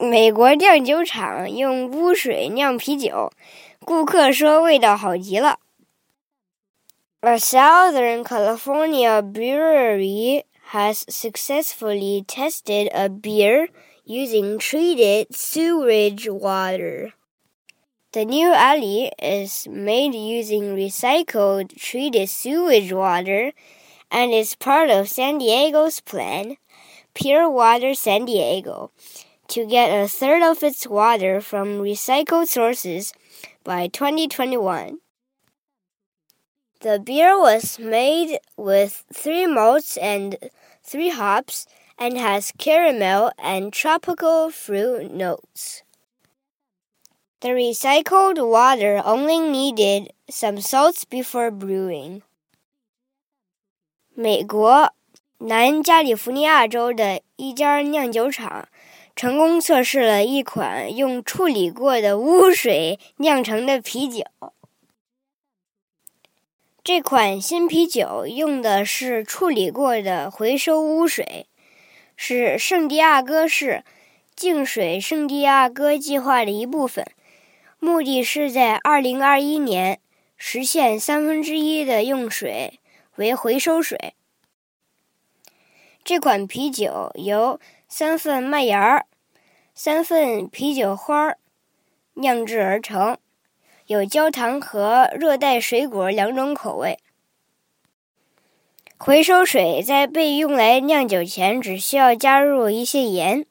美国酿酒厂用污水酿啤酒，顾客说味道好极了。A Southern California brewery has successfully tested a beer using treated sewage water. The new ale is made using recycled treated sewage water and is part of San Diego's plan, Pure Water San Diego to get a third of its water from recycled sources by 2021. The beer was made with three malts and three hops and has caramel and tropical fruit notes. The recycled water only needed some salts before brewing. 美国南加利福尼亚州的一家酿酒厂 成功测试了一款用处理过的污水酿成的啤酒。这款新啤酒用的是处理过的回收污水，是圣地亚哥市净水圣地亚哥计划的一部分。目的是在二零二一年实现三分之一的用水为回收水。这款啤酒由三份麦芽儿、三份啤酒花儿酿制而成。有焦糖和热带水果两种口味。回收水在被用来酿酒前，只需要加入一些盐。